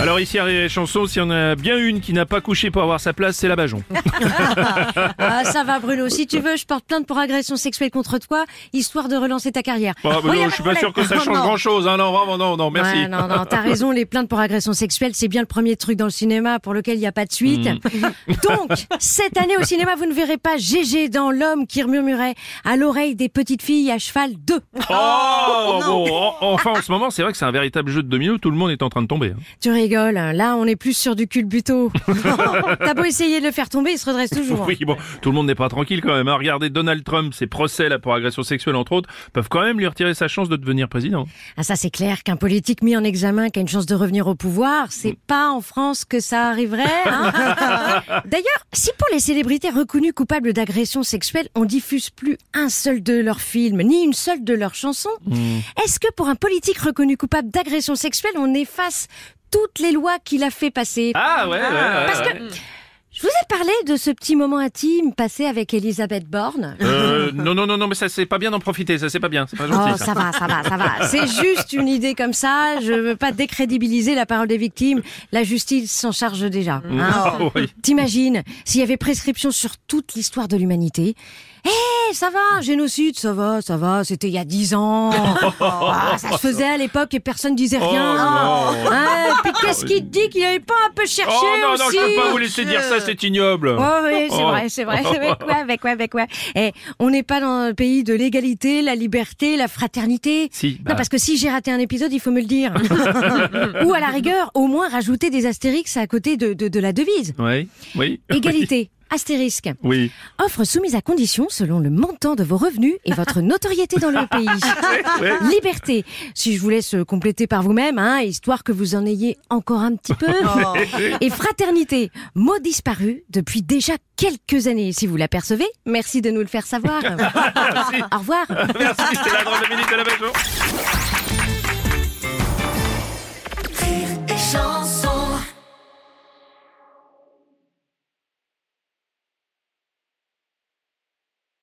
Alors ici à Rire et Chanson, s'il y en a bien une qui n'a pas couché pour avoir sa place, c'est la Bajon. Ah, ça va, Bruno. Si tu veux, je porte plainte pour agression sexuelle contre toi, histoire de relancer ta carrière. Bah, bah, non, je suis pas sûr que ça change Non. grand chose, hein, non, vraiment, non, non, merci. Ouais, non, non, t'as raison, les plaintes pour agression sexuelle, c'est bien le premier truc dans le cinéma pour lequel il n'y a pas de suite. Mm. Donc, cette année au cinéma, vous ne verrez pas Gégé dans L'homme qui murmurait à l'oreille des petites filles à cheval 2. Oh, bon, en- enfin en ce moment, c'est vrai que c'est un véritable jeu de domino, tout le monde est en train de tomber. hein. Tu rigoles, hein. là on est plus sur du culbuto. T'as beau essayer de le faire tomber, il se redresse toujours. Oui, bon, tout le monde n'est pas tranquille quand même. hein. Regardez Donald Trump, ses procès là pour agression sexuelle entre autres, peuvent quand même lui retirer sa chance de devenir président. Ah ça c'est clair qu'un politique mis en examen qui a une chance de revenir au pouvoir, c'est pas en France que ça arriverait. hein. D'ailleurs, si pour les célébrités reconnues coupables d'agression sexuelle, on diffuse plus un seul de leurs films, ni une seule de leurs chansons, est-ce que pour un politique reconnu coupable d'agression sexuelle, on efface toutes les lois qu'il a fait passer. Ah ouais, ouais, ouais, Parce que je vous ai parlé de ce petit moment intime passé avec Elisabeth Borne. Euh, non, non, non, non, mais ça c'est pas bien d'en profiter, ça c'est pas bien, c'est pas gentil. Oh, ça va, ça va, ça va. C'est juste une idée comme ça. Je veux pas décrédibiliser la parole des victimes. La justice s'en charge déjà. hein. Ah, oui. T'imagines s'il y avait prescription sur toute l'histoire de l'humanité? Eh, ça va, génocide, ça va, ça va, c'était il y a dix ans. Ah, ça se faisait à l'époque et personne disait rien. Oh. Hein, puis qu'est-ce qui te dit qu'il avait pas un peu cherché Oh non, non, aussi je peux pas vous laisser dire ça, c'est ignoble. Oh oui, c'est Oh. vrai, c'est vrai. Avec quoi, avec quoi, avec quoi? Eh, on n'est pas dans le pays de l'égalité, la liberté, la fraternité. Si, bah. Non, parce que si j'ai raté un épisode, il faut me le dire. Ou à la rigueur, au moins rajouter des astérix à côté de, de, de la devise. Oui, oui. Égalité. Astérisque. Oui. Offre soumise à condition selon le montant de vos revenus et votre notoriété dans le pays. ouais. Liberté. Si je vous laisse compléter par vous-même, hein, histoire que vous en ayez encore un petit peu. Et fraternité. Mot disparu depuis déjà quelques années. Si vous l'apercevez, merci de nous le faire savoir. Au revoir. Merci, c'était la drôle de minute de la.